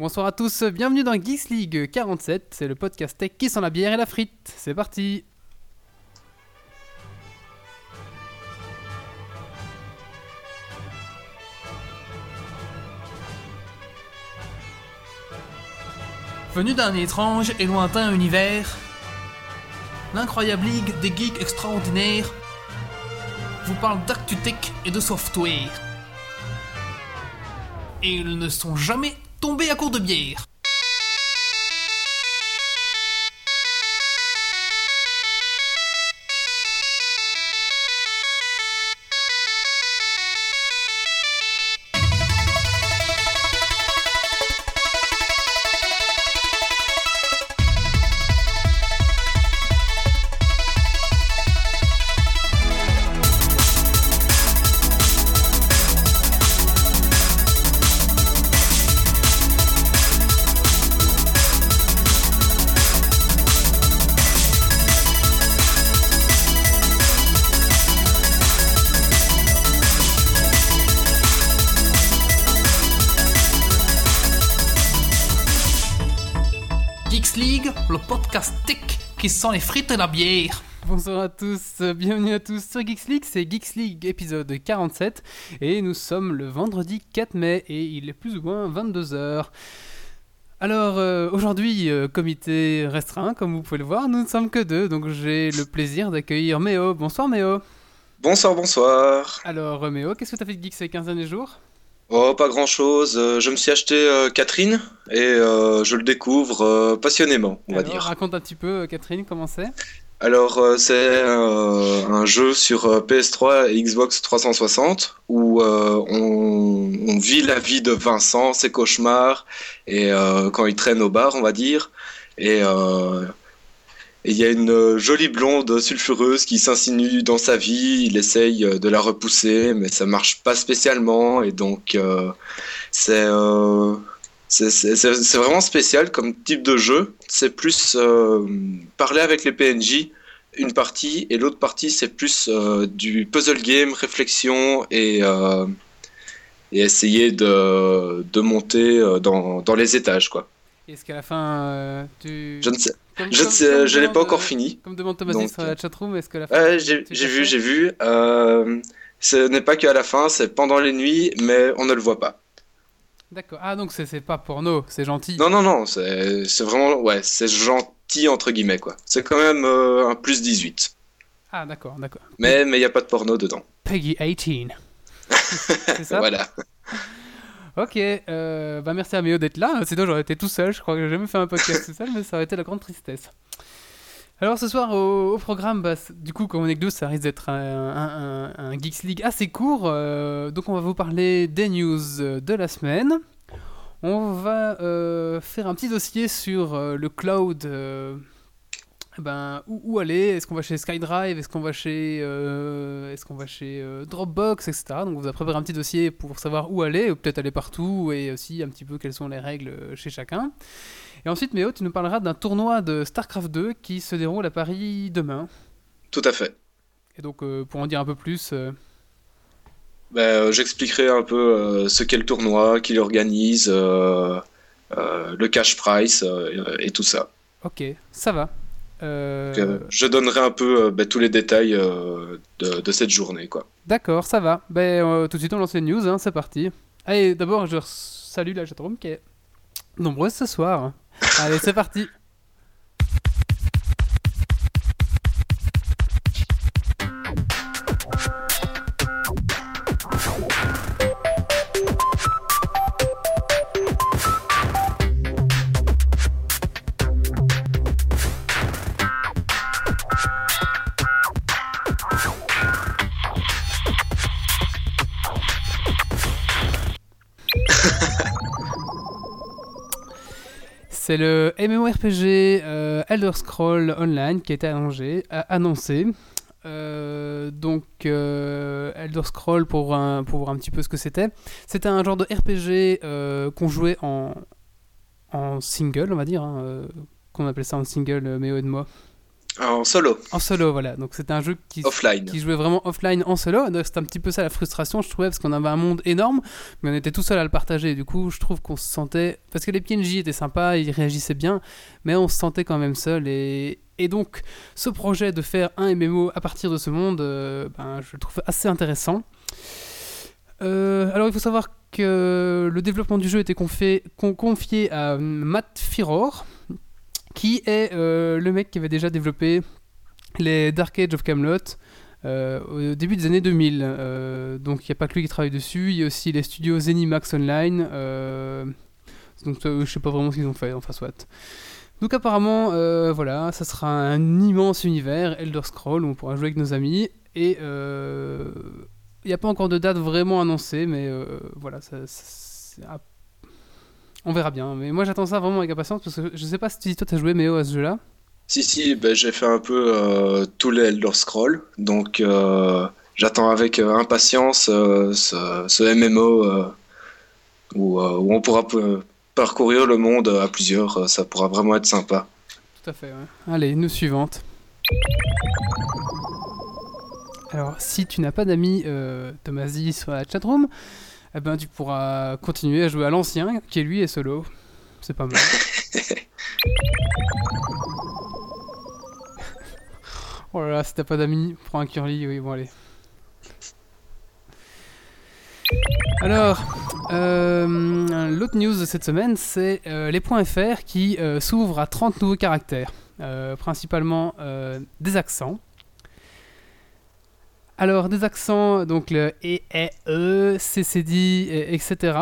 Bonsoir à tous, bienvenue dans Geeks League 47, c'est le podcast tech qui sent la bière et la frite. C'est parti Venu d'un étrange et lointain univers, l'incroyable ligue des geeks extraordinaires vous parle d'actu-tech et de software. Et ils ne sont jamais tombés à court de bière. Sent les frites et la bière. Bonsoir à tous, bienvenue à tous sur Geeks League, c'est Geeks League épisode 47 et nous sommes le vendredi 4 mai et il est plus ou moins 22h. Alors euh, aujourd'hui, euh, comité restreint, comme vous pouvez le voir, nous ne sommes que deux, donc j'ai le plaisir d'accueillir Méo. Bonsoir Méo. Bonsoir, bonsoir. Alors euh, Méo, qu'est-ce que tu as fait de Geeks ces 15 derniers jours? Oh, pas grand chose. Je me suis acheté euh, Catherine et euh, je le découvre euh, passionnément, on va dire. Raconte un petit peu, Catherine, comment c'est? Alors, euh, c'est euh, un jeu sur euh, PS3 et Xbox 360 où euh, on, on vit la vie de Vincent, ses cauchemars et euh, quand il traîne au bar, on va dire. Et euh, et il y a une euh, jolie blonde sulfureuse qui s'insinue dans sa vie. Il essaye euh, de la repousser, mais ça marche pas spécialement. Et donc, euh, c'est euh, vraiment spécial comme type de jeu. C'est plus euh, parler avec les PNJ, une partie, et l'autre partie, c'est plus du puzzle game, réflexion et, et essayer de, de monter dans, dans les étages, quoi. Est-ce qu'à la fin, tu... Je ne sais, Comme- je ne l'ai demande, pas encore euh, fini. Comme demande Thomas Donc, sur la chatroom, est-ce que la fin... J'ai vu, j'ai vu. Euh, ce n'est pas qu'à la fin, c'est pendant les nuits, mais on ne le voit pas. D'accord. Ah, donc c'est pas porno, c'est gentil. Non, non, non, c'est vraiment, ouais, c'est gentil entre guillemets quoi. C'est quand même euh, un plus 18. Ah, d'accord, d'accord. Mais mais il y a pas de porno dedans. Peggy 18. c'est ça? Voilà. Ok, euh, bah merci à Méo d'être là. Sinon, j'aurais été tout seul. Je crois que j'ai jamais fait un podcast tout seul, mais ça aurait été la grande tristesse. Alors ce soir au, programme, bah, du coup comme on est que deux, ça risque d'être un, Geeks League assez court. euh, donc on va vous parler des news euh, de la semaine. On va euh, faire un petit dossier sur euh, le cloud. Ben, où, où aller? Est-ce qu'on va chez SkyDrive? Est-ce qu'on va chez, euh, est-ce qu'on va chez euh, Dropbox, etc. Donc on vous a préparé un petit dossier pour savoir où aller, ou peut-être aller partout, et aussi un petit peu quelles sont les règles euh, chez chacun. Et ensuite, Méo, tu nous parleras d'un tournoi de StarCraft 2 qui se déroule à Paris demain. Tout à fait. Et donc, euh, pour en dire un peu plus, Ben, j'expliquerai un peu ce qu'est le tournoi, qui l'organise, le cash price et tout ça. ok, ça va. Euh, Donc, euh, je donnerai un peu euh, ben, tous les détails de, de cette journée quoi. D'accord, ça va. Ben, tout de suite, on lance les news, hein, c'est parti. Allez, d'abord, je salue la chatroom qui est nombreuse ce soir. Allez, c'est parti. C'est le MMORPG euh, Elder Scroll Online qui a été annoncé. Euh, donc, euh, Elder Scroll, pour, voir un petit peu ce que c'était, c'était un genre de RPG qu'on jouait en, single, on va dire, hein, qu'on appelait ça en single, Méo et moi. En solo, En solo, voilà. Donc c'était un jeu qui, offline. qui jouait vraiment offline en solo. C'était un petit peu ça la frustration, je trouvais, parce qu'on avait un monde énorme, mais on était tout seul à le partager. Du coup, je trouve qu'on se sentait. Parce que les PNJ étaient sympas, ils réagissaient bien, mais on se sentait quand même seul. Et, et donc, ce projet de faire un MMO à partir de ce monde, euh, ben, je le trouve assez intéressant. Euh, alors, il faut savoir que le développement du jeu était confié, con- confié à Matt Firor, qui est euh, le mec qui avait déjà développé les Dark Age of Camelot euh, au début des années 2000. Euh, donc il n'y a pas que lui qui travaille dessus, il y a aussi les studios Zenimax Online. donc je sais pas vraiment ce qu'ils ont fait, enfin soit. Donc apparemment, voilà, ça sera un immense univers, Elder Scroll, où on pourra jouer avec nos amis. Et il n'y a pas encore de date vraiment annoncée, mais voilà, ça, ça- on verra bien. Mais moi j'attends ça vraiment avec impatience, parce que je sais pas si toi t'as joué Méo à ce jeu-là. Si, si, ben, j'ai fait un peu euh, tous les Elder Scrolls, donc euh, j'attends avec euh, impatience euh, ce, ce MMO où, où on pourra parcourir le monde à plusieurs, ça pourra vraiment être sympa. Tout à fait, ouais. Allez, nous suivante. Alors, si tu n'as pas d'amis euh, Tomasi sur la chatroom, eh ben, tu pourras continuer à jouer à l'ancien, qui lui est solo. C'est pas mal. oh là là, si t'as pas d'amis, prends un curly, oui, bon allez. Alors, euh, l'autre news de cette semaine, c'est euh, les points FR qui euh, s'ouvrent à 30 nouveaux caractères, principalement des accents. Alors, des accents, donc le E, E, E, CCD, et- etc.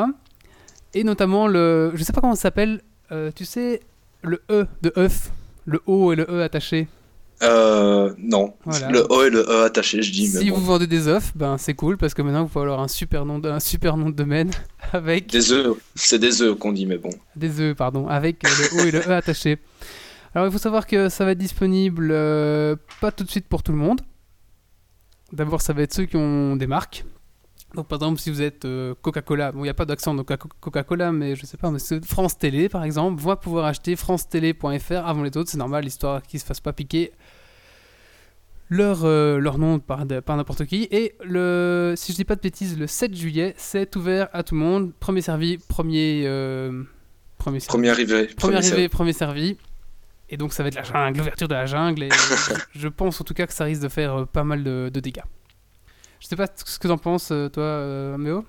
Et notamment le. Je sais pas comment ça s'appelle, euh, tu sais, le E de œuf, le O et le E attachés. Euh, non, Voilà. le O et le E attachés, je dis, mais Si bon. vous vendez des œufs, ben c'est cool parce que maintenant vous pouvez avoir un super nom de, un super nom de domaine avec Des œufs, c'est des œufs qu'on dit, mais bon. des œufs, pardon, avec euh, le O et le E attachés. Alors il faut savoir que ça va être disponible euh, pas tout de suite pour tout le monde. D'abord, ça va être ceux qui ont des marques. Donc par exemple, si vous êtes euh, Coca-Cola, bon il n'y a pas d'accent donc Coca-Cola, mais je sais pas, mais France Télé par exemple, va pouvoir acheter francetélé.fr avant les autres, c'est normal, histoire qu'ils se fassent pas piquer leur, euh, leur nom par, n'importe qui. Et le, si je dis pas de bêtises, le 7 juillet, c'est ouvert à tout le monde. Premier servi, premier, euh, premier servi. Premier arrivé. Premier premier arrivé, premier servi. Et donc ça va être la jungle, l'ouverture de la jungle. Et je, pense en tout cas que ça risque de faire euh, pas mal de, de dégâts. Je sais pas ce que t'en penses, euh, toi, euh, Méo?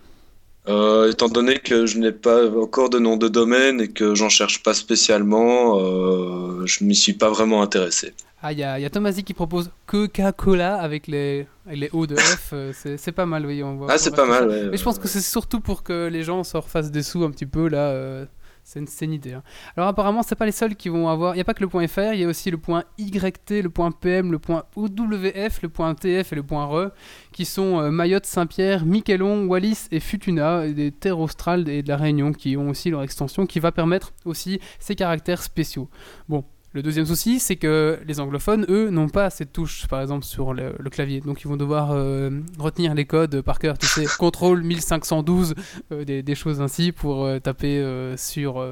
Euh, étant donné que je n'ai pas encore de nom de domaine et que j'en cherche pas spécialement, euh, je m'y suis pas vraiment intéressé. Ah, il y a, a Tomasi qui propose Coca-Cola avec les, avec les O de F. c'est pas mal, oui. On Ah, c'est pas mal, ouais. Mais je pense que c'est surtout pour que les gens se refassent des sous un petit peu, là. euh, c'est une, une idée. hein. Alors apparemment, c'est pas les seuls qui vont avoir. Il n'y a pas que le point .fr, il y a aussi le point YT, le point PM, le point OWF, le point TF et le point RE, qui sont euh, Mayotte, Saint-Pierre, Miquelon, Wallis et Futuna, des terres australes et de la Réunion, qui ont aussi leur extension, qui va permettre aussi ces caractères spéciaux. Bon. Le deuxième souci, c'est que les anglophones, eux, n'ont pas assez de touches, par exemple, sur le, le clavier. Donc, ils vont devoir euh, retenir les codes par cœur, tu sais, contrôle 1512, euh, des, des choses ainsi, pour euh, taper sur...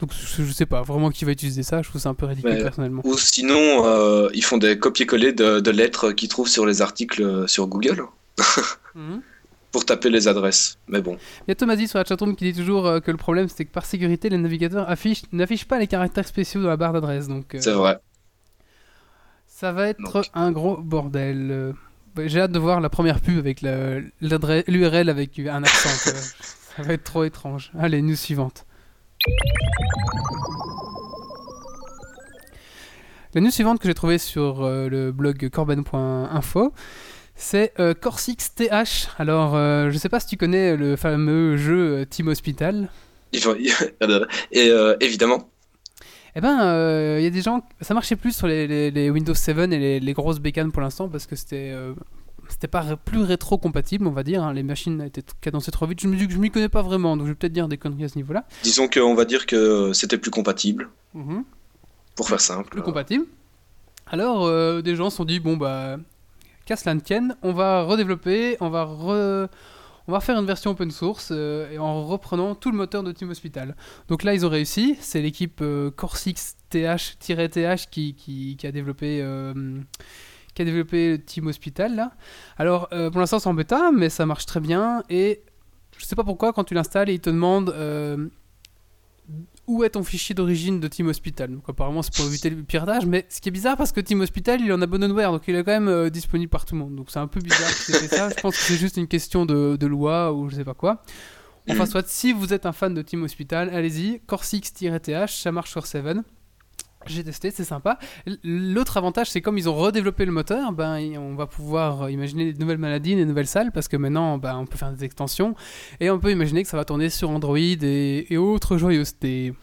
Donc, je, sais pas vraiment qui va utiliser ça, je trouve ça un peu ridicule, personnellement. Ou sinon, ils font des copier-coller de, de lettres qu'ils trouvent sur les articles sur Google Mhm. Pour taper les adresses. Mais bon, Il y a sur la chatroom qui dit toujours euh, que le problème, c'est que par sécurité, les navigateurs affichent- n'affichent pas les caractères spéciaux dans la barre d'adresse. Donc, euh, c'est vrai. Ça va être Donc. un gros bordel. Euh, J'ai hâte de voir la première pub avec l'URL avec un accent. Ça va être trop étrange. Allez, news suivante. La news suivante que j'ai trouvée sur le blog corben.info, c'est euh, Corsix TH. Alors, euh, je sais pas si tu connais le fameux jeu euh, Team Hospital. Et euh, évidemment, Eh ben, il y a des gens. Ça marchait plus sur les, les- les Windows 7 et les, les grosses bécanes pour l'instant parce que c'était. euh, c'était pas plus rétro compatible, on va dire. hein. Les machines étaient cadencées trop vite. Je me dis que je m'y connais pas vraiment, donc je vais peut-être dire des conneries à ce niveau-là. disons qu'on va dire que c'était plus compatible, Mhm. pour faire simple. Plus compatible. Alors, euh, des gens se sont dit bon, bah. Qu'à cela ne on va redévelopper, on va re- une version open source euh, en reprenant tout le moteur de Team Hospital. Donc là, ils ont réussi. C'est l'équipe euh, Corsix TH-TH qui, qui, qui a développé. euh, qui a développé Team Hospital là. Alors pour l'instant c'est en bêta mais ça marche très bien et je sais pas pourquoi quand tu l'installes il te demande où est ton fichier d'origine de Team Hospital. Donc apparemment c'est pour éviter le piratage mais ce qui est bizarre parce que Team Hospital il est en abandonware donc il est quand même euh, disponible par tout le monde. Donc c'est un peu bizarre que c'est fait ça. Je pense que c'est juste une question de, de loi ou je sais pas quoi. Enfin soit si vous êtes un fan de Team Hospital allez-y Corsix-TH ça marche sur 7. J'ai testé, c'est sympa. L'autre avantage, c'est comme ils ont redéveloppé le moteur, ben, on va pouvoir euh, imaginer des nouvelles maladies, des nouvelles salles, parce que maintenant, ben, on peut faire des extensions, et on peut imaginer que ça va tourner sur Android et, et autres joyeusetés.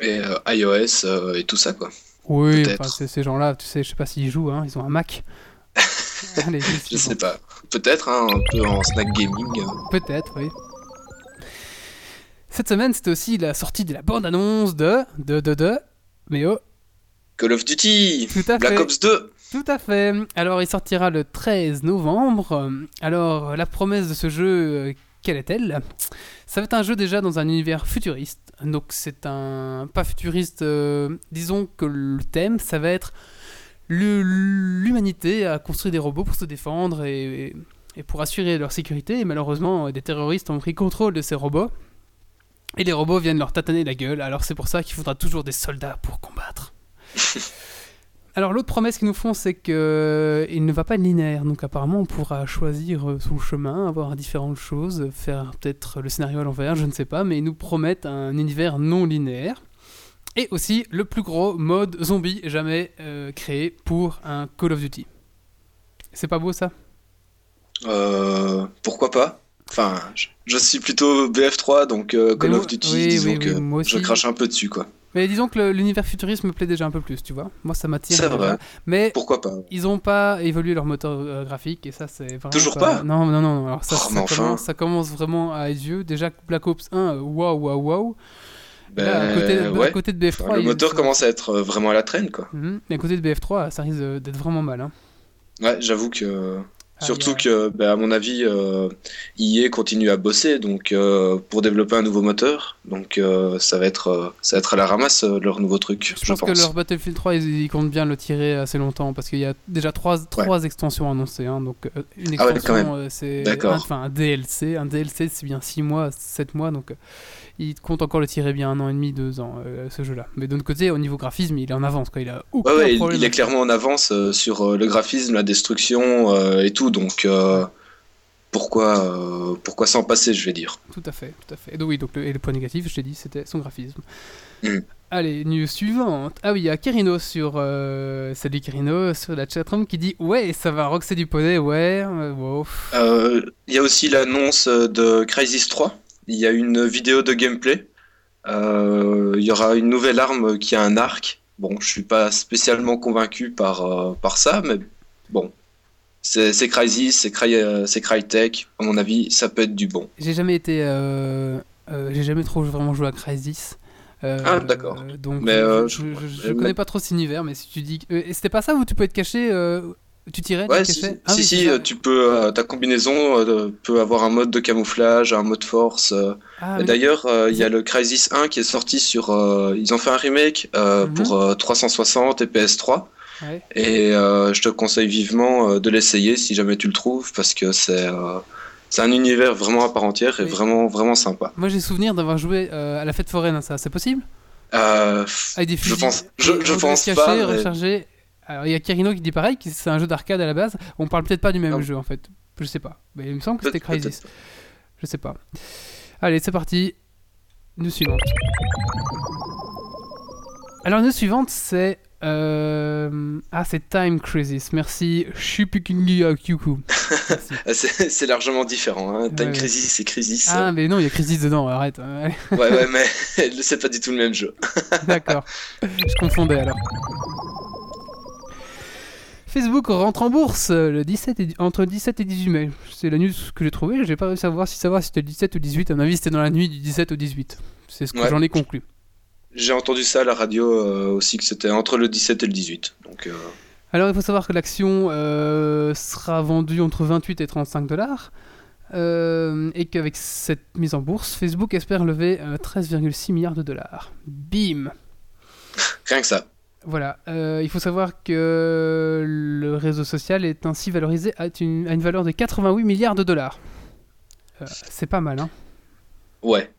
Et euh, iOS euh, et tout ça, quoi. Oui, enfin, ces gens-là, tu sais, je sais pas s'ils jouent, hein, ils ont un Mac. Allez, Je sais pas. Peut-être, hein, un peu en snack gaming. Peut-être, oui. Cette semaine, c'était aussi la sortie de la bande-annonce de... de... de... de... Mais oh, Call of Duty tout à Black fait. Ops 2 Tout à fait. Alors, il sortira le 13 novembre. Alors, la promesse de ce jeu, euh, quelle est-elle? Ça va être un jeu déjà dans un univers futuriste. Donc, c'est un. Pas futuriste, euh, disons que le thème, ça va être l'humanité a construit des robots pour se défendre et, et pour assurer leur sécurité. Et malheureusement, des terroristes ont pris contrôle de ces robots. Et les robots viennent leur tataner la gueule. Alors, c'est pour ça qu'il faudra toujours des soldats pour combattre. Alors l'autre promesse qu'ils nous font, c'est que euh, ne va pas être linéaire. Donc apparemment, on pourra choisir euh, son chemin, avoir différentes choses, faire peut-être le scénario à l'envers, je ne sais pas, mais ils nous promettent un univers non linéaire. Et aussi le plus gros mode zombie jamais euh, créé pour un Call of Duty. C'est pas beau ça? Euh, pourquoi pas? Enfin, je, je suis plutôt BF3, donc euh, Call Mais of moi- Duty, oui, disons oui, que oui, moi je aussi. crache un peu dessus, quoi. Mais disons que l'univers futuriste me plaît déjà un peu plus, tu vois. Moi ça m'attire. C'est vrai. Mais Pourquoi pas? ils n'ont pas évolué leur moteur euh, graphique et ça c'est vraiment Toujours pas Non non non. non. Alors ça, Oh, ça, mais enfin. commence, ça commence vraiment à être vieux. Déjà Black Ops 1, euh, waouh waouh waouh. Ben, à côté, à ouais. côté de BF3, Enfin, le moteur commence à être euh, vraiment à la traîne, quoi. Mhm. Et à côté de BF3, ça risque d'être vraiment mal. Hein. Ouais, j'avoue que... Ah, Surtout que, ben, à mon avis, euh, EA continue à bosser donc euh, pour développer un nouveau moteur. Donc euh, ça va être, euh, ça va être à la ramasse leur nouveau truc, Je je, pense, pense. que leur Battlefield 3, ils, ils comptent bien le tirer assez longtemps parce qu'il y a déjà trois, trois extensions annoncées. hein. donc une Ah ouais, extension, c'est un- enfin un DLC. Un DLC, c'est bien 6 mois, 7 mois. Donc ils comptent encore le tirer bien un an et demi, deux ans, euh, ce jeu-là. Mais d'un autre côté, au niveau graphisme, il est en avance. Quoi. Il a aucun Ouais, ouais, il, problème. il est clairement en avance euh, sur euh, le graphisme, la destruction et tout. Donc euh, pourquoi, euh, pourquoi s'en passer, je vais dire. Tout à fait, tout à fait. Et donc, oui, donc le, et le point négatif, je t'ai dit, c'était son graphisme. Mm. Allez, news suivante. Ah oui, il y a Kerino sur. euh, salut Kerino, sur la chatroom qui dit Ouais, ça va roxer du poney, ouais. euh, wow. Euh, Il y a aussi l'annonce de Crysis 3. Il y a une vidéo de gameplay. Il y aura une nouvelle arme qui a un arc. Bon, je suis pas spécialement convaincu par, par ça, mais bon. C'est c'est Crysis, c'est Cry, euh, c'est Crytek. À mon avis, ça peut être du bon. J'ai jamais été. euh, euh, J'ai jamais trop vraiment joué à Crysis. Euh, Ah, d'accord. euh, donc, Mais, je, euh, je, je- je je- connais pas trop cet univers, mais si tu dis. et c'était pas ça où tu peux être caché Tu tirais Ouais, tu si, si, oui, ça. euh, tu peux, ta combinaison peut avoir un mode de camouflage, un mode force. Ah, oui. D'ailleurs, il y a le Crysis 1 qui est sorti sur. ils ont fait un remake Mhm. pour euh, 360 et PS3. Ouais. Et euh, je te conseille vivement euh, de l'essayer si jamais tu le trouves parce que c'est euh, c'est un univers vraiment à part entière et Oui. vraiment vraiment sympa. Moi j'ai souvenir d'avoir joué à la fête foraine, hein, ça, c'est possible? Avec des Je fusils. pense- je- et je doit pense se pas, mais-. Alors il y a Kerino qui dit pareil, c'est un jeu d'arcade à la base. On parle peut-être pas du même Non. jeu en fait. Je sais pas. Mais il me semble que c'était peut-être. Je sais pas. Allez, c'est parti. Nous suivante. Alors, nous suivante, c'est. Euh, Ah, c'est Time Crisis. Merci. Ah, C'est c'est largement différent. Hein. Time Ouais. Crisis, c'est Crisis. Ah, mais non, il y a Crisis dedans, arrête. Ouais, Ouais, ouais, mais c'est pas du tout le même jeu. D'accord. Je confondais alors. Facebook rentre en bourse le 17 et- entre le 17 et 18 mai. C'est la news que j'ai trouvée. J'ai pas réussi à voir si savoir si c'était le 17 ou 18. À mon avis, c'était dans la nuit du 17 au 18. C'est ce que Ouais. j'en ai conclu. J'ai entendu ça à la radio euh, aussi que c'était entre le 17 et le 18. Donc euh, Alors, il faut savoir que l'action euh, sera vendue entre 28 et 35 dollars. Et qu'avec cette mise en bourse, Facebook espère lever euh, 13,6 milliards de dollars. Bim Rien que ça. Voilà, il faut savoir que le réseau social est ainsi valorisé à une, à une valeur de 88 milliards de dollars. C'est pas mal, hein. Ouais.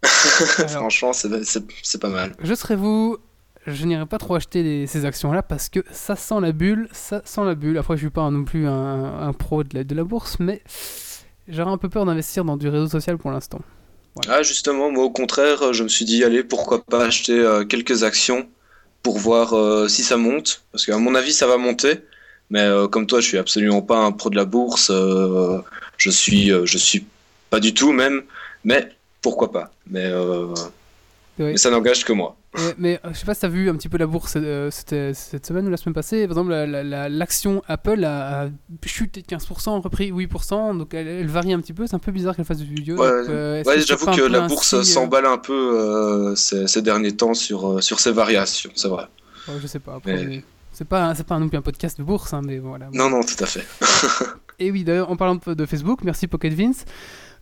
Alors, Franchement, c'est pas mal. je serais vous, je n'irai pas trop acheter les- ces actions-là parce que ça sent la bulle, ça sent la bulle. Après, je suis pas non plus un, un pro de la, de la bourse, mais j'aurais un peu peur d'investir dans du réseau social pour l'instant. Ah, justement, moi, au contraire, je me suis dit, allez, pourquoi pas acheter euh, quelques actions pour voir euh, si ça monte. Parce qu'à mon avis, ça va monter. Mais euh, comme toi, je suis absolument pas un pro de la bourse. je suis, je suis pas du tout même. Mais pourquoi pas. Mais, euh, Ouais. mais ça n'engage que moi. Ouais, mais euh, je sais pas si t'as vu un petit peu la bourse euh, cette semaine ou la semaine passée. Par exemple, la- la- la- l'action Apple a, a chuté de 15%, repris 8%, donc elle, elle varie un petit peu. C'est un peu bizarre qu'elle fasse du vidéo. Ouais, euh, que j'avoue que la bourse s'emballe un peu ces, ces derniers temps sur, sur ses variations, c'est vrai. je sais pas. après, Mais- C'est pas, c'est pas non plus un podcast de bourse, hein, mais voilà. Non, non, tout à fait. Et oui, d'ailleurs, en parlant de Facebook, merci Pocket Vince.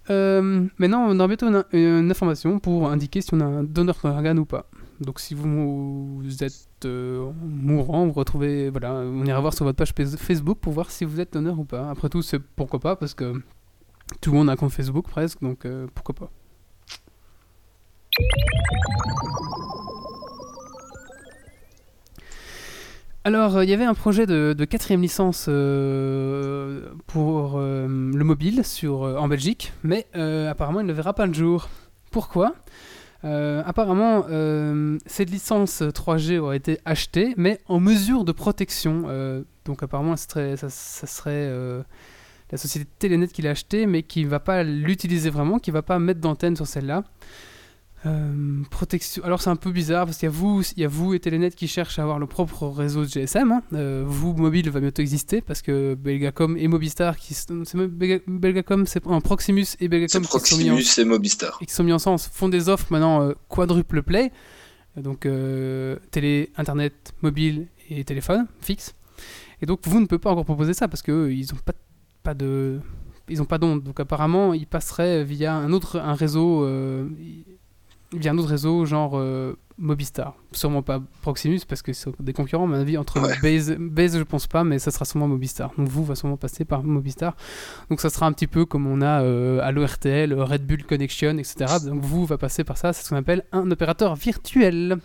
Euh, maintenant, on aura bientôt une, information pour indiquer si on a un donneur d'organes ou pas. Donc, si vous, êtes euh, mourant, vous retrouvez, voilà, on ira voir sur votre page Face- Facebook pour voir si vous êtes donneur ou pas. Après tout, c'est pourquoi pas parce que tout le monde a un compte Facebook presque, donc euh, pourquoi pas. Alors, euh, il y avait un projet de, quatrième licence euh, pour euh, le mobile sur, en Belgique, mais apparemment il ne verra pas le jour. Pourquoi? Apparemment, cette licence 3G aurait été achetée, mais en mesure de protection. Donc apparemment, ça serait, ça, serait la société Telenet qui l'a achetée, mais qui ne va pas l'utiliser vraiment, qui ne va pas mettre d'antenne sur celle-là. Euh, protection. Alors c'est un peu bizarre parce qu'il y a vous, il y a vous et Telenet qui cherchent à avoir le propre réseau de GSM. hein. Euh, vous mobile va bientôt exister parce que Belgacom et Mobistar qui Belga- Belgacom c'est un Proximus et Belgacom qui sont, mis en- et Mobistar. et qui sont mis ensemble font des offres maintenant euh, quadruple play. Donc télé, internet, mobile et téléphone fixe. Et donc vous ne pouvez pas encore proposer ça parce que ils ont pas pas de ils ont pas d'onde. Donc apparemment ils passeraient via un autre un réseau euh, via un autre réseau genre euh, Mobistar. Sûrement pas Proximus parce que c'est des concurrents à mon avis entre Ouais. Base, Base je pense pas mais ça sera sûrement Mobistar. Donc vous va sûrement passer par Mobistar. Donc ça sera un petit peu comme on a euh, à l'ORTL, Red Bull Connection, etc. Donc vous va passer par ça, c'est ce qu'on appelle un opérateur virtuel.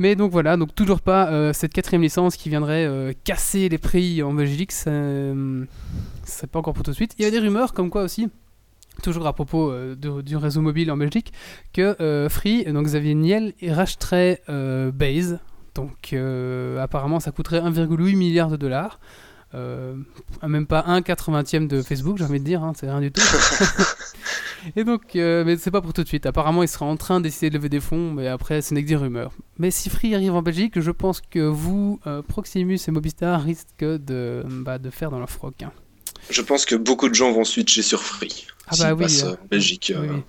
Mais donc voilà, donc toujours pas euh, cette quatrième licence qui viendrait euh, casser les prix en Belgique, ça, euh, c'est pas encore pour tout de suite. Il y a des rumeurs comme quoi aussi, toujours à propos euh, de- du réseau mobile en Belgique, que euh, Free, donc Xavier Niel, rachèterait euh, Base. Donc euh, apparemment ça coûterait 1,8 milliard de dollars. Même pas un 80e de Facebook, j'ai envie de dire, hein, c'est rien du tout. Et donc, mais c'est pas pour tout de suite. Apparemment, il sera en train d'essayer de lever des fonds, mais après, ce n'est que des rumeurs. Mais si Free arrive en Belgique, je pense que vous, Proximus et Mobistar risquent de, bah, de faire dans leur froc. hein. Je pense que beaucoup de gens vont switcher sur Free. Ah bah oui, passent, euh, euh, Belgique. Oui, euh.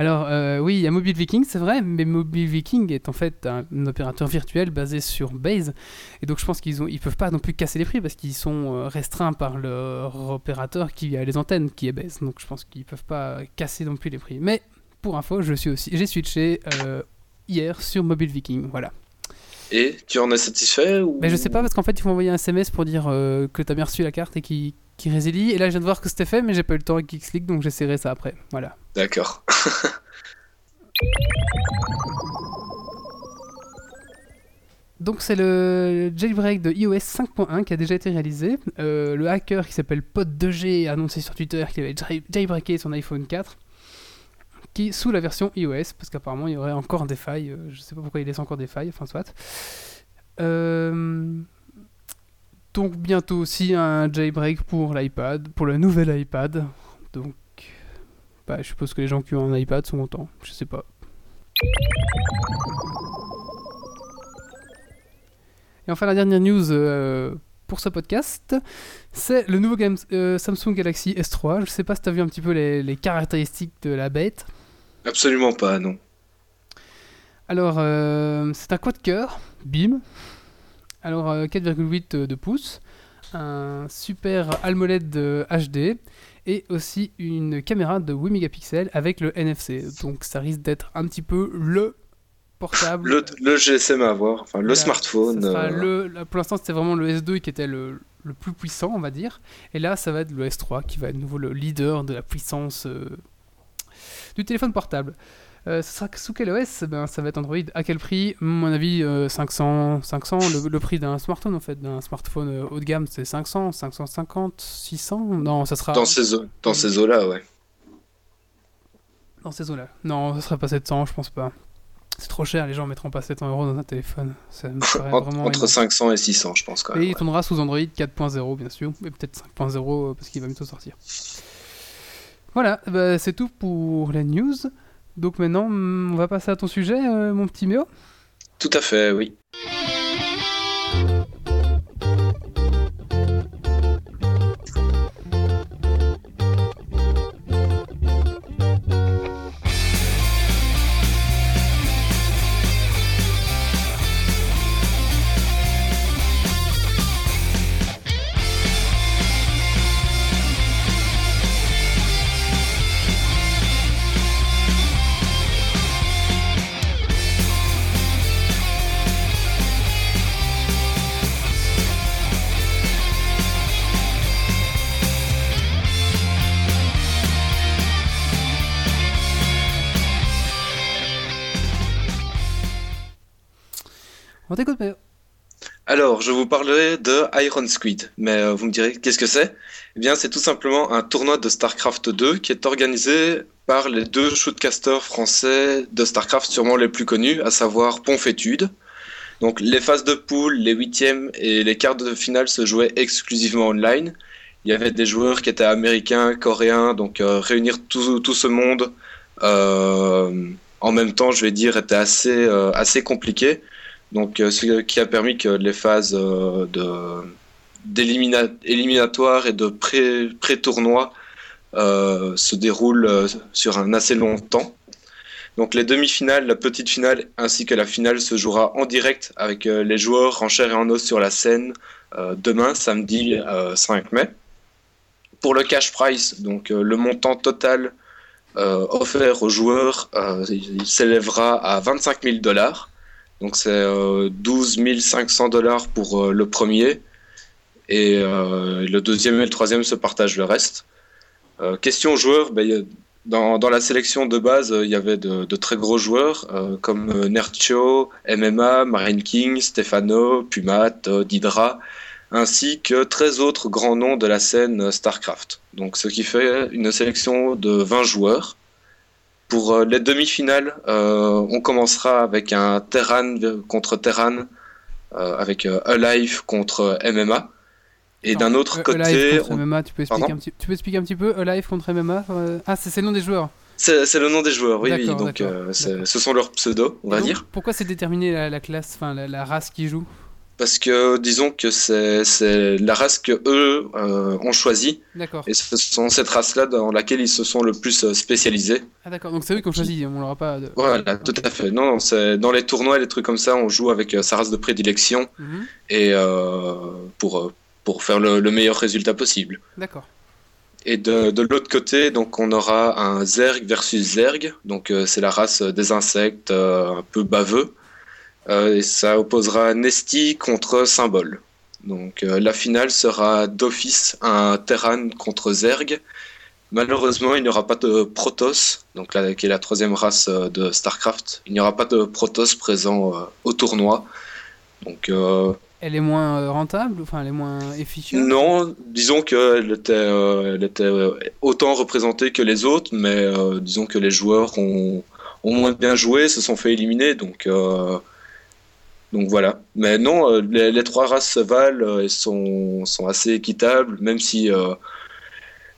Alors, euh, oui, il y a Mobile Viking, c'est vrai, mais Mobile Viking est en fait un, un opérateur virtuel basé sur Base. Et donc, je pense qu'ils ont, ils peuvent pas non plus casser les prix parce qu'ils sont euh, restreints par leur opérateur qui a les antennes, qui est Base. Donc, je pense qu'ils peuvent pas casser non plus les prix. Mais, pour info, je suis aussi, j'ai switché euh, hier sur Mobile Viking. Voilà. Et tu en es satisfait ou... Mais je sais pas parce qu'en fait, ils m'ont envoyé un SMS pour dire euh, que tu as bien reçu la carte et qui qui résilie. Et là, je viens de voir que c'était fait, mais j'ai pas eu le temps avec Xleague, donc j'essaierai ça après. Voilà. D'accord. Donc c'est le jailbreak de iOS 5.1 qui a déjà été réalisé. Euh, le hacker qui s'appelle Pod2G a annoncé sur Twitter qu'il avait jail- jailbreaké son iPhone 4 qui sous la version iOS parce qu'apparemment il y aurait encore des failles. euh, je sais pas pourquoi il laisse encore des failles, enfin soit. Euh, donc bientôt aussi un jailbreak pour l'iPad, pour le nouvel iPad. Donc bah, je suppose que les gens qui ont un iPad sont contents. Je sais pas. Et enfin, la dernière news euh, pour ce podcast, c'est le nouveau game- euh, Samsung Galaxy S3. Je sais pas si tu as vu un petit peu les, les caractéristiques de la bête. Absolument pas, non. Alors, euh, c'est un quad cœur, bim. Alors, euh, 4,8 de pouces. un super AMOLED de HD et aussi une caméra de 8 mégapixels avec le NFC. Donc ça risque d'être un petit peu le portable. Le, le GSM à avoir, enfin le Là, smartphone. euh, le- là, pour l'instant, c'était vraiment le S2 qui était le, le plus puissant, on va dire. Et là, ça va être le S3 qui va être de nouveau le leader de la puissance euh, du téléphone portable. Euh, ce sera sous quel OS ben, Ça va être Android. À quel prix? À mon avis, euh, 500. 500 le, le prix d'un smartphone, en fait. D'un smartphone euh, haut de gamme, c'est 500, 550, 600 Non, ça sera Dans ces, dans ces eaux-là, ouais. dans ces eaux-là. Non, ça sera pas 700, je pense pas. C'est trop cher, les gens mettront pas 700 euros dans un téléphone. Ça me entre énorme. 500 et 600, je pense quand Et même. il ouais. tournera sous Android 4.0 bien sûr, et peut-être 5.0 euh, parce qu'il va bientôt sortir. Voilà, bah, c'est tout pour les news. Donc maintenant, hum, on va passer à ton sujet, euh, mon petit Méo. Tout à fait, oui. Alors, je vous parlerai de Iron Squid, mais euh, vous me direz qu'est-ce que c'est? Eh bien, c'est tout simplement un tournoi de StarCraft 2 qui est organisé par les deux shootcasters français de StarCraft sûrement les plus connus, à savoir Ponfétude. Donc, les phases de poule, les huitièmes et les quarts de finale se jouaient exclusivement online. Il y avait des joueurs qui étaient américains, coréens, donc euh, réunir tout, tout ce monde euh, en même temps, je vais dire, était assez, assez compliqué. Donc, euh, ce qui a permis que les phases euh, de d'élimina- éliminatoires et de pré- pré-tournoi euh, se déroulent euh, sur un assez long temps. Donc, les demi-finales, la petite finale ainsi que la finale se jouera en direct avec les joueurs en chair et en os sur la scène demain, samedi euh, 5 mai. Pour le cash prize, donc le montant total offert aux joueurs, s'élèvera à 25 000 dollars. Donc c'est euh, 12 500 dollars pour euh, le premier et euh, le deuxième et le troisième se partagent le reste. Euh, question joueurs, ben, dans, la sélection de base, euh, il y avait de, très gros joueurs euh, comme euh, Nercho, MMA, Marine King, Stefano, Pumat, euh, Didra, ainsi que 13 autres grands noms de la scène euh, StarCraft. Donc ce qui fait une sélection de 20 joueurs. Pour euh, les demi-finales, euh, on commencera avec un Terran contre Terran, euh, avec euh, Alive contre MMA. Et d'un autre Euh, côté, Alive contre on- MMA, tu peux expliquer, un petit... tu peux expliquer un petit peu Alive contre MMA euh, Ah, c'est le nom des joueurs. c'est le nom des joueurs, oui, oui. Donc euh, ce sont leurs pseudos, on va donc, dire. Pourquoi c'est déterminé la, la classe, enfin la, la race qui joue? Parce que disons que c'est la race que eux euh, ont choisie. D'accord. Et ce sont cette race-là dans laquelle ils se sont le plus euh, spécialisés. Ah d'accord, donc c'est eux qui ont choisi, on l'aura pas... De... Voilà, tout à fait. Non, c'est dans les tournois, les trucs comme ça, on joue avec euh, sa race de prédilection Mhm, et euh, pour pour faire le, le meilleur résultat possible. D'accord. Et de, de l'autre côté, donc on aura un Zerg versus Zerg. Donc euh, c'est la race des insectes un peu baveux. Euh, et ça opposera Nesty contre Symbol. Donc euh, la finale sera d'office un Terran contre Zerg. Malheureusement, il n'y aura pas de Protoss, donc là, qui est la troisième race euh, de StarCraft. Il n'y aura pas de Protoss présent au tournoi. Donc Elle est moins rentable, enfin elle est moins efficace non, disons qu'elle était, euh, elle était autant représentée que les autres, mais euh, disons que les joueurs ont, ont moins bien joué, se sont fait éliminer, donc, euh, donc voilà. Mais non, euh, les, les trois races se valent euh, et sont, sont assez équitables, même si, euh,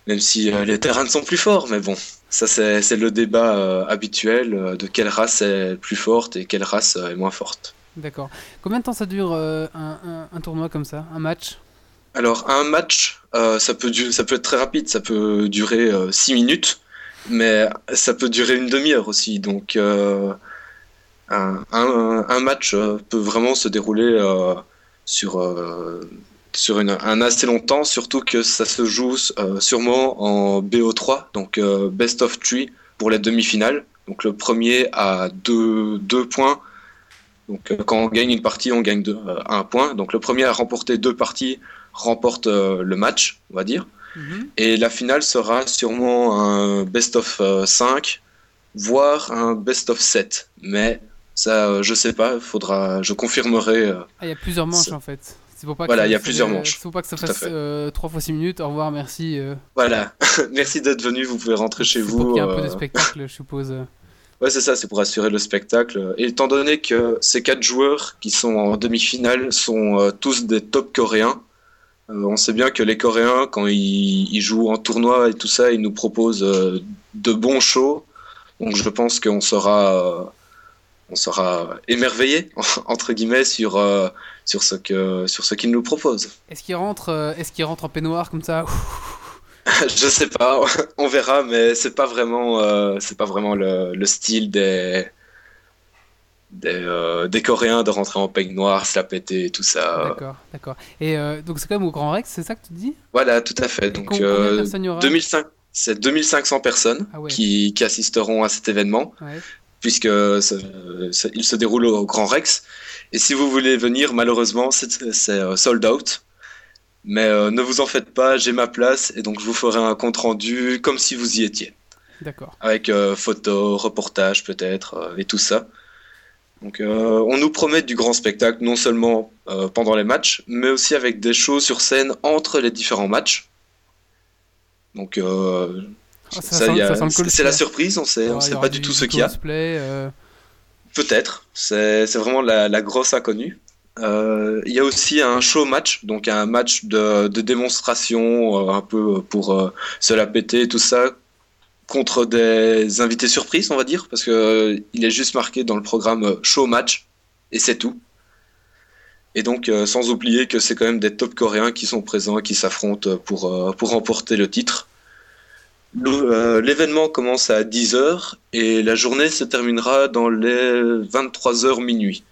même si euh, les terrains sont plus forts, mais bon. Ça, c'est le débat euh, habituel de quelle race est plus forte et quelle race est moins forte. D'accord. Combien de temps ça dure un, un- un tournoi comme ça Un match? Alors, un match, ça, peut ça peut être très rapide, ça peut durer 6 minutes, mais ça peut durer une demi-heure aussi. Donc, un, un- un match euh, peut vraiment se dérouler euh, sur, euh, sur une, un assez long temps, surtout que ça se joue sûrement en BO3, donc Best of Three pour les demi-finales. Donc le premier a deux, deux points. Donc quand on gagne une partie, on gagne deux, un point. Donc le premier à remporter deux parties remporte le match, on va dire. Mhm. Et la finale sera sûrement un Best of euh, 5, voire un Best of 7. Mais ça, euh, je sais pas, faudra, je confirmerai. euh, Ah, il y a plusieurs manches Ça- en fait. C'est pour pas Voilà, il y a plusieurs c'est- manches. pour pas que ça fasse fait. euh, 3 fois 6 minutes. Au revoir, merci. euh. Voilà, merci d'être venu, vous pouvez rentrer chez vous. pour qu'il y ait un peu de spectacle, je suppose. Ouais, c'est ça, c'est pour assurer le spectacle. Et étant donné que ces quatre joueurs qui sont en demi-finale sont euh, tous des top coréens, euh, on sait bien que les Coréens, quand ils, ils jouent en tournoi et tout ça, ils nous proposent euh, de bons shows. Donc je pense qu'on sera, on sera émerveillé entre guillemets sur euh, sur ce que sur ce qu'ils nous proposent. Est-ce qu'il rentre, euh, est-ce qu'il rentre en peignoir comme ça Je sais pas, on verra, mais c'est pas vraiment, euh, c'est pas vraiment le, le style des des, euh, des Coréens de rentrer en peigne noire, se la péter, tout ça. D'accord, d'accord. Et donc c'est quand même au Grand Rex, c'est ça que tu dis? Voilà, tout à fait. Donc Com- Combien de personnes il y aura? 2005, c'est 2500 personnes Ah ouais. qui, qui assisteront à cet événement, Ouais. Puisque ça- ça- il se déroule au Grand Rex. Et si vous voulez venir, malheureusement, c'est euh, sold out. Mais euh, ne vous en faites pas, j'ai ma place et donc je vous ferai un compte rendu comme si vous y étiez. D'accord. avec euh, photos, reportages peut-être euh, et tout ça. Donc on nous promet du grand spectacle non seulement pendant les matchs, mais aussi avec des shows sur scène entre les différents matchs. Donc Ah, ça ça, c'est la surprise, on sait, on sait pas du tout ce qu'il y a. euh, Peut-être, c'est vraiment la, la grosse inconnue. Euh, Il y a aussi un show match, donc un match de, de démonstration, euh, un peu pour se la péter, tout ça, contre des invités surprises, on va dire, parce que il est juste marqué dans le programme show match, et c'est tout. Et donc, euh, sans oublier que c'est quand même des top coréens qui sont présents et qui s'affrontent pour, euh, pour remporter le titre. Euh, L'événement commence à 10h et la journée se terminera dans les 23h minuit.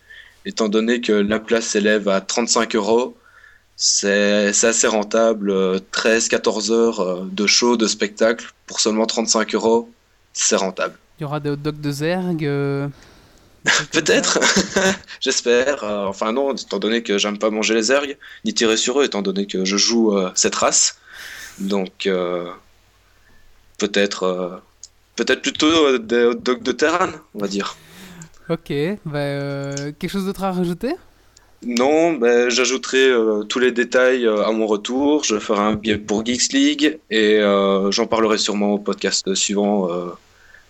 Étant donné que la place s'élève à 35 euros, c'est assez rentable. 13-14 heures euh, de show, de spectacle pour seulement 35 euros, c'est rentable. il y aura des hot dogs de Zerg. euh, Peut-être, j'espère. Euh, enfin non, étant donné que j'aime pas manger les ergs, ni tirer sur eux, étant donné que je joue euh, cette race. Donc euh, peut-être euh, peut-être plutôt euh, des hot dogs de Terran, on va dire. Ok, bah, euh, quelque chose d'autre à rajouter? Non, ben, j'ajouterai euh, tous les détails euh, à mon retour. Je ferai un billet pour Geeks League et j'en parlerai sûrement au podcast suivant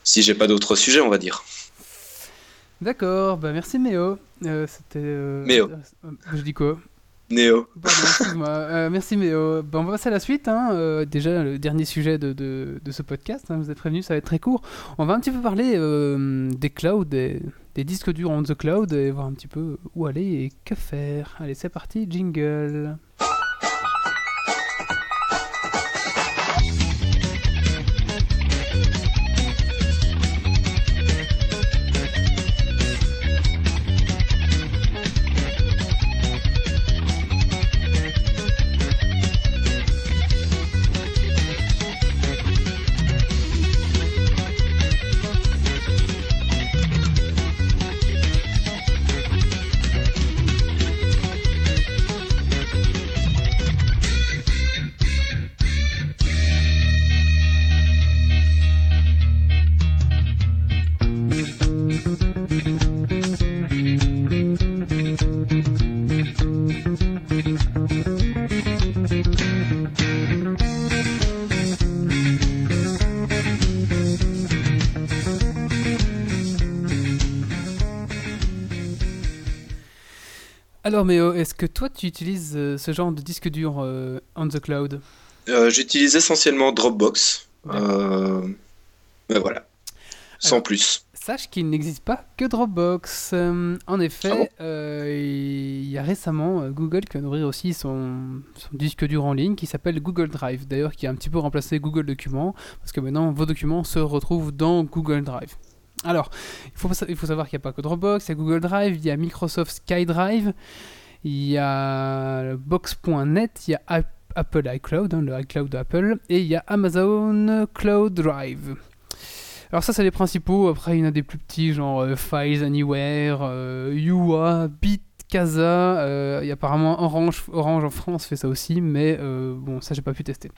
si j'ai pas d'autres sujets, on va dire. D'accord, bah merci Méo. Méo. je dis quoi? Néo. Excuse-moi. Euh, merci Méo. Bah, on va passer à la suite. hein. Euh, déjà, le dernier sujet de ce podcast. hein. Vous êtes prévenus, ça va être très court. On va un petit peu parler euh, des clouds, des, des disques durs on the cloud et voir un petit peu où aller et que faire. Allez, c'est parti, jingle. Alors Méo, est-ce que toi tu utilises euh, ce genre de disque dur euh, on the cloud? Euh, J'utilise essentiellement Dropbox. Euh, mais voilà. Sans Alors. plus. Sache qu'il n'existe pas que Dropbox. En effet, Ah bon? il y a récemment Google qui vient d'ouvrir aussi son, son disque dur en ligne qui s'appelle Google Drive, d'ailleurs qui a un petit peu remplacé Google Documents, parce que maintenant vos documents se retrouvent dans Google Drive. Alors, il faut, savoir qu'il n'y a pas que Dropbox, il y a Google Drive, il y a Microsoft SkyDrive, il y a Box.net, il y a Apple iCloud, hein, le iCloud d'Apple, et il y a Amazon Cloud Drive. Alors ça, c'est les principaux. Après, il y en a des plus petits, genre euh, Files Anywhere, euh, UA, BitCasa. Euh, il y a apparemment Orange, Orange en France fait ça aussi, mais bon, ça, j'ai pas pu tester.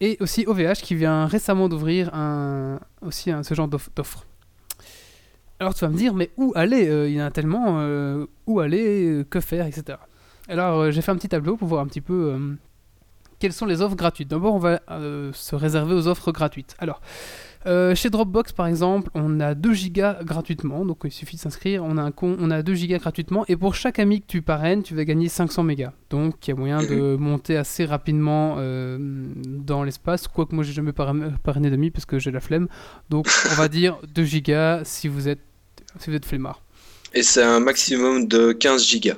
Et aussi OVH qui vient récemment d'ouvrir aussi ce genre d'offre. Alors tu vas me dire, mais où aller Il y en a tellement. où aller Que faire Etc. Alors j'ai fait un petit tableau pour voir un petit peu quelles sont les offres gratuites D'abord, on va euh, se réserver aux offres gratuites. Alors, euh, chez Dropbox, par exemple, on a 2 gigas gratuitement, donc il suffit de s'inscrire. On a un con, on a 2 gigas gratuitement, et pour chaque ami que tu parraines, tu vas gagner 500 mégas. Donc, il y a moyen de monter assez rapidement euh, dans l'espace. Quoique moi, j'ai jamais parrainé d'amis parce que j'ai la flemme. Donc, on va dire 2 gigas si vous êtes, si vous êtes flemmard. Et c'est un maximum de 15 gigas.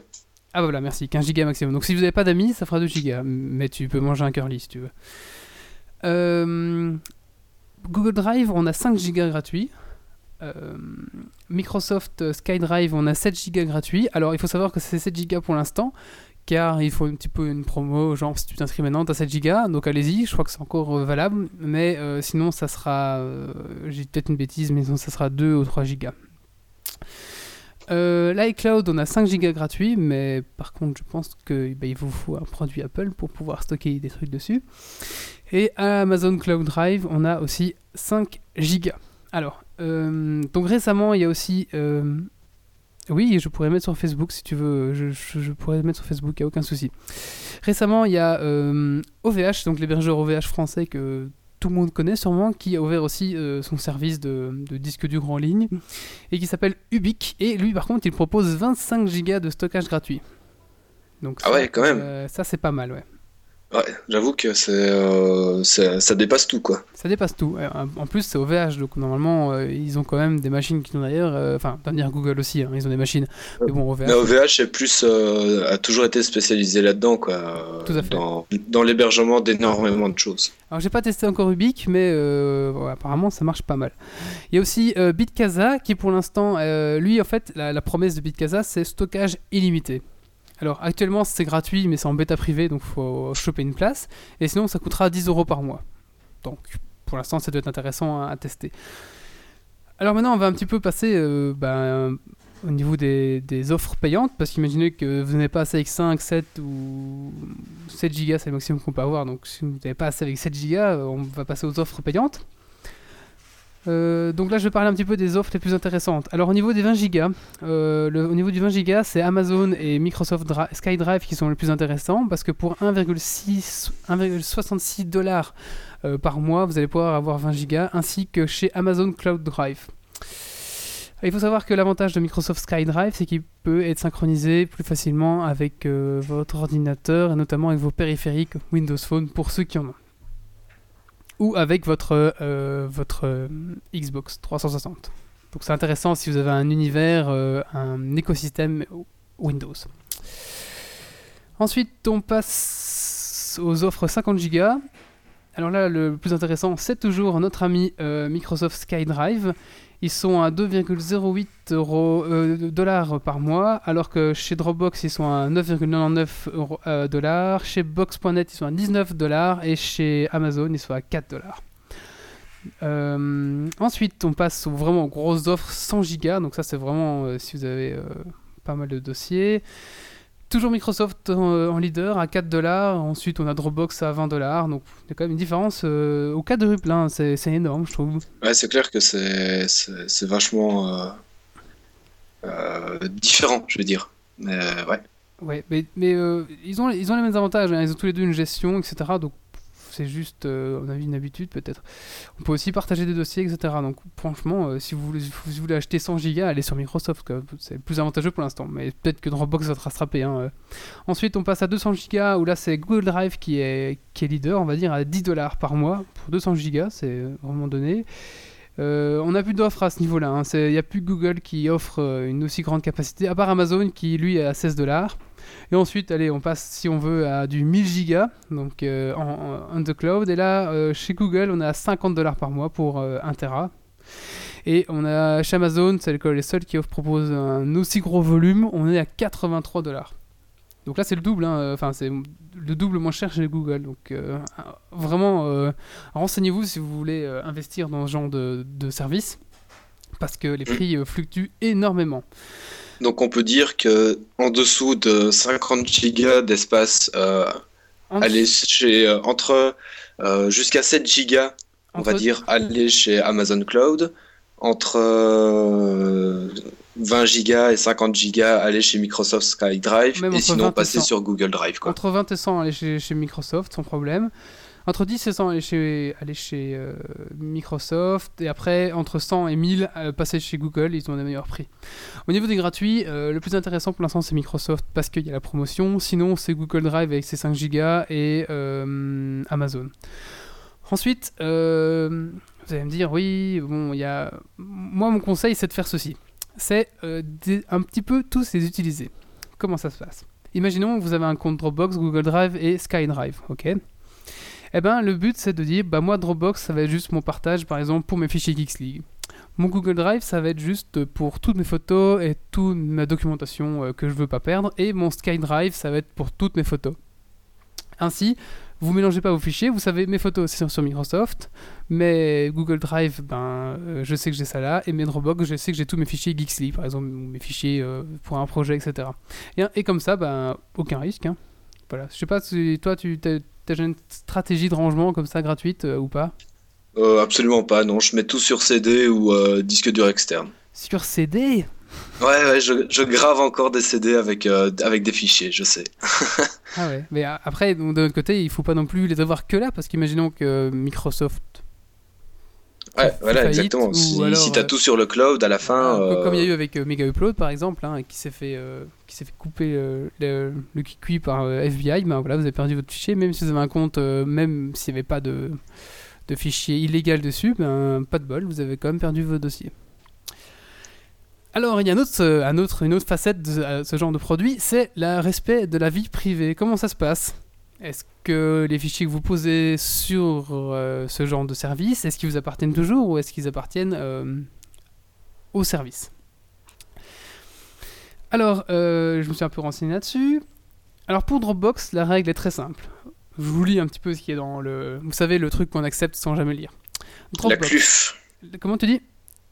Ah bah voilà, merci, 15 gigas maximum. Donc si vous n'avez pas d'amis, ça fera 2 gigas, mais tu peux manger un curly si tu veux. Euh, Google Drive, on a 5 gigas gratuits. Euh, Microsoft SkyDrive, on a 7 gigas gratuits. Alors il faut savoir que c'est 7 gigas pour l'instant, car il faut un petit peu une promo, genre si tu t'inscris maintenant, tu as 7 gigas, donc allez-y, je crois que c'est encore euh, valable, mais sinon ça sera, j'ai peut-être une bêtise, mais sinon ça sera 2 ou 3 gigas. Euh, L'iCloud, on a 5 Go gratuits, mais par contre, je pense qu'il bah, vous faut un produit Apple pour pouvoir stocker des trucs dessus. Et à Amazon Cloud Drive, on a aussi 5 Go. Alors, euh, donc récemment, il y a aussi. Euh, oui, je pourrais mettre sur Facebook si tu veux. Je, pourrais mettre sur Facebook, il n'y a aucun souci. Récemment, il y a OVH, donc l'hébergeur OVH français que tout le monde connaît sûrement, qui a ouvert aussi euh, son service de, disque dur en ligne, et qui s'appelle Ubic. Et lui, par contre, il propose 25 Go de stockage gratuit. Donc, ah ouais, quand même. Euh, ça, c'est pas mal, ouais. Ouais, j'avoue que c'est, euh, ça dépasse tout quoi. Ça dépasse tout. En plus, c'est OVH, donc normalement, euh, ils ont quand même des machines qui sont d'ailleurs. Euh, enfin, euh, Google aussi, hein, ils ont des machines. Mais bon, OVH. Mais OVH est plus, a toujours été spécialisé là-dedans quoi. Tout à fait. Dans, dans l'hébergement d'énormément de choses. Alors, j'ai pas testé encore Ubic, mais apparemment, ça marche pas mal. Il y a aussi BitCasa qui, pour l'instant, lui, en fait, la, la promesse de BitCasa, c'est stockage illimité. Alors actuellement c'est gratuit mais c'est en bêta privée donc faut choper une place. Et sinon ça coûtera 10 euros par mois. Donc pour l'instant ça doit être intéressant à, tester. Alors maintenant on va un petit peu passer euh, ben, au niveau des, offres payantes parce qu'imaginez que vous n'avez pas assez avec 5, 7 ou 7 gigas c'est le maximum qu'on peut avoir. Donc si vous n'avez pas assez avec 7 gigas on va passer aux offres payantes. Euh, donc là, je vais parler un petit peu des offres les plus intéressantes. Alors au niveau des 20 Go, euh, au niveau du 20 Go, c'est Amazon et Microsoft SkyDrive qui sont les plus intéressants parce que pour 1,66 dollars euh, par mois, vous allez pouvoir avoir 20 Go ainsi que chez Amazon Cloud Drive. Il faut savoir que l'avantage de Microsoft SkyDrive, c'est qu'il peut être synchronisé plus facilement avec votre ordinateur et notamment avec vos périphériques Windows Phone pour ceux qui en ont ou avec votre, euh, votre euh, Xbox 360. Donc c'est intéressant si vous avez un univers, euh, un écosystème Windows. Ensuite, on passe aux offres 50 Go. Alors là, le plus intéressant, c'est toujours notre ami Microsoft SkyDrive. Ils sont à 2,08 euh, dollars par mois, alors que chez Dropbox, ils sont à 9,99 euh, dollars. Chez Box.net, ils sont à 19 dollars. Et chez Amazon, ils sont à 4 dollars. Euh, ensuite, on passe aux vraiment grosses offres 100 gigas. Donc ça, c'est vraiment si vous avez pas mal de dossiers. Toujours Microsoft en, leader à 4 dollars. Ensuite, on a Dropbox à 20 dollars. Donc, il y a quand même une différence euh, au quadruple. Hein. C'est, énorme, je trouve. Ouais, c'est clair que c'est, vachement euh, euh, différent, je veux dire. Mais ouais. Ouais, mais, mais ils, ont, ils ont les mêmes avantages. Hein. Ils ont tous les deux une gestion, etc. Donc, c'est juste, euh, on a une habitude peut-être. On peut aussi partager des dossiers, etc. Donc franchement, euh, si, vous voulez, acheter 100 Go, allez sur Microsoft, c'est plus avantageux pour l'instant. Mais peut-être que Dropbox va te rattraper. Hein, euh. Ensuite, on passe à 200 Go, où là c'est Google Drive qui est, qui est leader, on va dire, à 10 dollars par mois pour 200 Go, c'est vraiment donné. on n'a plus d'offres à ce niveau-là. Hein. Il n'y a plus Google qui offre une aussi grande capacité, à part Amazon qui lui est à 16 dollars. Et ensuite, allez, on passe, si on veut, à du 1000 gigas, donc euh, en, on the cloud. Et là, euh, chez Google, on est à 50 dollars par mois pour 1 euh, Tera. Et on a chez Amazon, c'est les seuls qui proposent un aussi gros volume, on est à 83 dollars. Donc là, c'est le double, hein. enfin, c'est le double moins cher chez Google. Donc vraiment, renseignez-vous si vous voulez investir dans ce genre de, de service, parce que les prix fluctuent énormément. Donc on peut dire que en dessous de 50 gigas d'espace, euh, En- aller chez euh, entre euh, jusqu'à 7 gigas, on va dire aller chez Amazon Cloud, entre euh, 20 gigas et 50 gigas aller chez Microsoft SkyDrive et entre 20 sinon passer 100. sur Google Drive quoi. Entre 20 et 100, aller chez, chez Microsoft sans problème. Entre 10 et 100, aller chez, euh, Microsoft. Et après, entre 100 et 1000, euh, passer chez Google. Ils ont des meilleurs prix. Au niveau des gratuits, euh, le plus intéressant pour l'instant, c'est Microsoft parce qu'il y a la promotion. Sinon, c'est Google Drive avec ses 5 Go et Amazon. Ensuite, vous allez me dire, oui, bon, il y a... Moi, mon conseil, c'est de faire ceci. C'est un petit peu tous les utiliser. Comment ça se passe? Imaginons que vous avez un compte Dropbox, Google Drive et SkyDrive, ok? Eh ben, le but c'est de dire, bah moi Dropbox ça va être juste mon partage, par exemple pour mes fichiers Geeks League. Mon Google Drive ça va être juste pour toutes mes photos et toute ma documentation euh, que je veux pas perdre, et mon SkyDrive ça va être pour toutes mes photos. Ainsi, vous mélangez pas vos fichiers, vous savez mes photos c'est sur, Microsoft, mes Google Drive, ben euh, je sais que j'ai ça là, et mes Dropbox je sais que j'ai tous mes fichiers Geeks League, par exemple mes fichiers euh, pour un projet, etc. Et, et comme ça, ben, aucun risque. hein. Voilà. Je sais pas si toi, tu une stratégie de rangement comme ça gratuite euh, ou pas? Euh, absolument pas, non, je mets tout sur CD ou euh, disque dur externe. Sur CD Ouais, ouais, je, je grave encore des CD avec, euh, avec des fichiers, je sais. Ah ouais. Mais après, donc, de l'autre côté, il faut pas non plus les avoir que là, parce qu'imaginons que Microsoft. Ouais, voilà, faillite, exactement. Si, alors, si t'as euh, tout sur le cloud, à la fin. Euh, Comme il y a eu avec euh, Mega Upload par exemple, hein, qui s'est fait, euh, qui s'est fait couper euh, le, le QI par euh, FBI, ben voilà, vous avez perdu votre fichier, même si vous avez un compte, euh, même s'il n'y avait pas de, de fichier illégal dessus, ben pas de bol, vous avez quand même perdu vos dossiers. Alors, il y a un autre, euh, un autre, une autre facette de euh, ce genre de produit, c'est le respect de la vie privée. Comment ça se passe? Est-ce que les fichiers que vous posez sur euh, ce genre de service, est-ce qu'ils vous appartiennent toujours ou est-ce qu'ils appartiennent euh, au service? Alors, euh, je me suis un peu renseigné là-dessus. Alors, pour Dropbox, la règle est très simple. Je vous lis un petit peu ce qui est dans le. Vous savez, le truc qu'on accepte sans jamais lire. La Dropbox. CLUF. Comment tu dis?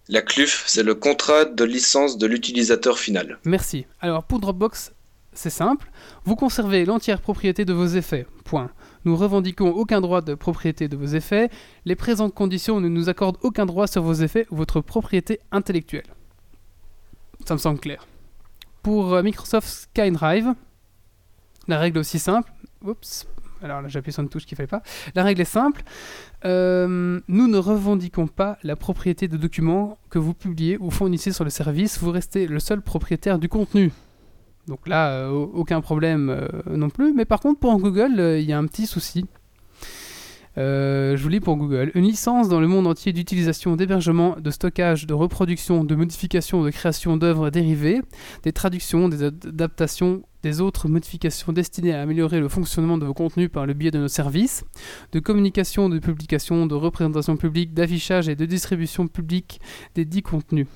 La CLUF, c'est le contrat de licence de l'utilisateur final. Merci. Alors pour Dropbox, c'est simple. Vous conservez l'entière propriété de vos effets. Point. Nous revendiquons aucun droit de propriété de vos effets. Les présentes conditions ne nous accordent aucun droit sur vos effets ou votre propriété intellectuelle. Ça me semble clair. Pour euh, Microsoft SkyDrive, la règle est aussi simple. Oups. Alors là, j'ai appuyé sur une touche qu'il ne fallait pas. La règle est simple. Euh, nous ne revendiquons pas la propriété de documents que vous publiez ou fournissez sur le service. Vous restez le seul propriétaire du contenu. Donc là, euh, au- aucun problème euh, non plus. Mais par contre, pour Google, euh, il y a un petit souci. Je vous lis pour Google. Une licence dans le monde entier d'utilisation, d'hébergement, de stockage, de reproduction, de modification, de création d'œuvres dérivées, des traductions, des ad- adaptations, des autres modifications destinées à améliorer le fonctionnement de vos contenus par le biais de nos services, de communication, de publication, de représentation publique, d'affichage et de distribution publique des dits contenus.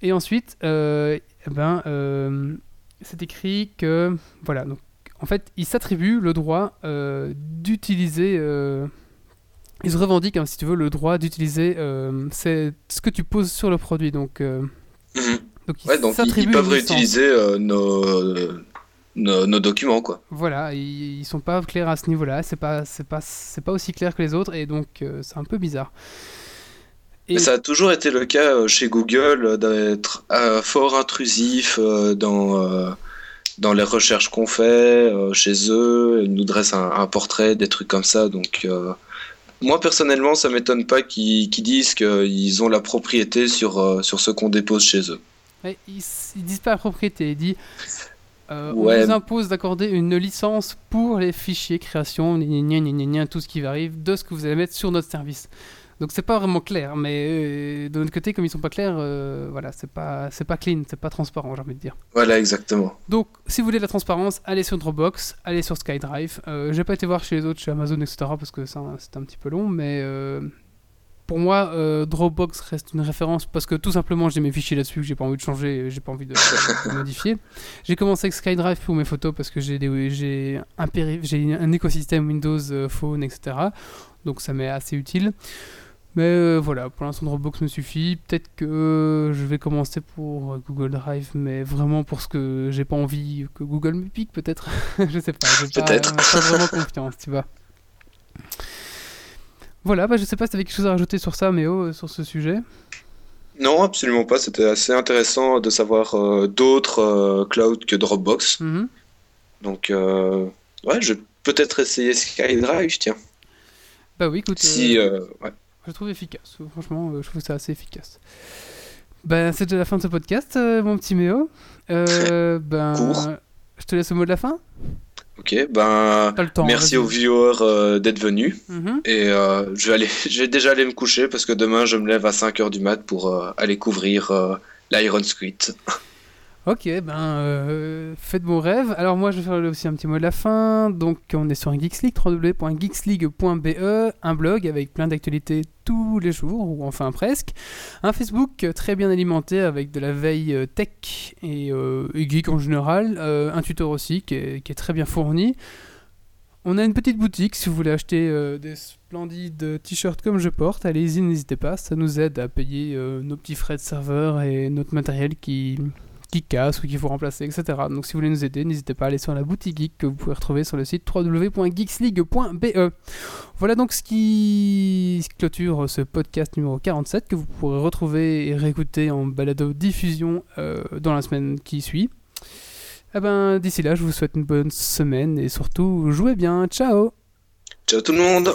Et ensuite, euh, eh ben, euh, c'est écrit que voilà, donc en fait, il s'attribue le droit euh, d'utiliser. euh, il se revendique, hein, si tu veux, le droit d'utiliser euh, c'est ce que tu poses sur le produit. Donc, Mhm. donc il Ouais, donc ils, ils peuvent réutiliser nos, nos, nos documents, quoi. Voilà, ils, ils sont pas clairs à ce niveau-là. C'est pas, c'est pas, c'est pas aussi clair que les autres, et donc c'est un peu bizarre. Et- ça a toujours été le cas euh, chez Google euh, d'être euh, fort intrusif dans, dans les recherches qu'on fait chez eux. Ils nous dressent un, un portrait, des trucs comme ça. Donc, euh, moi personnellement, ça m'étonne pas qu'ils disent qu'ils ont la propriété sur, sur ce qu'on dépose chez eux. Ouais, ils, ils disent pas la propriété, ils disent euh, Ouais. on nous impose d'accorder une licence pour les fichiers création, tout ce qui va arriver de ce que vous allez mettre sur notre service. Donc c'est pas vraiment clair, mais euh, de notre côté, comme ils sont pas clairs, euh, voilà, c'est pas c'est pas clean, c'est pas transparent, j'ai envie de dire. Voilà, exactement. Donc, si vous voulez de la transparence, allez sur Dropbox, allez sur SkyDrive. Euh, j'ai pas été voir chez les autres, chez Amazon, etc., parce que ça, c'est un petit peu long, mais euh, pour moi, Dropbox reste une référence parce que tout simplement j'ai mes fichiers là-dessus que j'ai pas envie de changer, j'ai pas envie de, de modifier. J'ai commencé avec SkyDrive pour mes photos parce que j'ai des- j'ai un, j'ai un écosystème Windows Phone, etc. Donc ça m'est assez utile. Mais euh, voilà, pour l'instant Dropbox me suffit. Peut-être que je vais commencer pour euh, Google Drive, mais vraiment pour ce que j'ai pas envie que Google me pique, peut-être. je sais pas. j'ai pas- Peut-être. Pas, vraiment confiance, tu vois. Voilà, bah, je sais pas si t'avais quelque chose à rajouter sur ça, mais oh, sur ce sujet. Non, absolument pas. C'était assez intéressant de savoir euh, d'autres euh, clouds que Dropbox. Mhm. Donc, euh, ouais, je vais peut-être essayer SkyDrive, tiens. Bah oui, écoute, Si, euh, euh, ouais. Je trouve efficace. Franchement, euh, je trouve ça assez efficace. Ben, c'est déjà la fin de ce podcast, euh, mon petit Méo. Euh, ben, je te laisse le mot de la fin. Ok, ben, temps. merci aux viewers euh, d'être venus. Mhm. Et euh, je, vais aller, je vais déjà aller me coucher parce que demain je me lève à 5h du mat pour aller couvrir l'Iron Squid. Ok, ben euh, faites vos rêves. Alors moi je vais faire aussi un petit mot de la fin. Donc on est sur Geeks League, www.geeksleague.be, un blog avec plein d'actualités tous les jours, ou enfin presque. Un Facebook très bien alimenté avec de la veille euh, tech et, euh, et geek en général. Un tuteur aussi qui est, qui est très bien fourni. On a une petite boutique si vous voulez acheter des splendides t-shirts comme je porte. Allez-y, n'hésitez pas, ça nous aide à payer nos petits frais de serveur et notre matériel qui, qui casse ou qu'il faut remplacer, etc. Donc si vous voulez nous aider, n'hésitez pas à aller sur la boutique geek que vous pouvez retrouver sur le site www.geeksleague.be. Voilà donc ce qui clôture ce podcast numéro 47 que vous pourrez retrouver et réécouter en balado diffusion euh, dans la semaine qui suit. Eh ben, d'ici là, je vous souhaite une bonne semaine et surtout, jouez bien. Ciao Ciao tout le monde.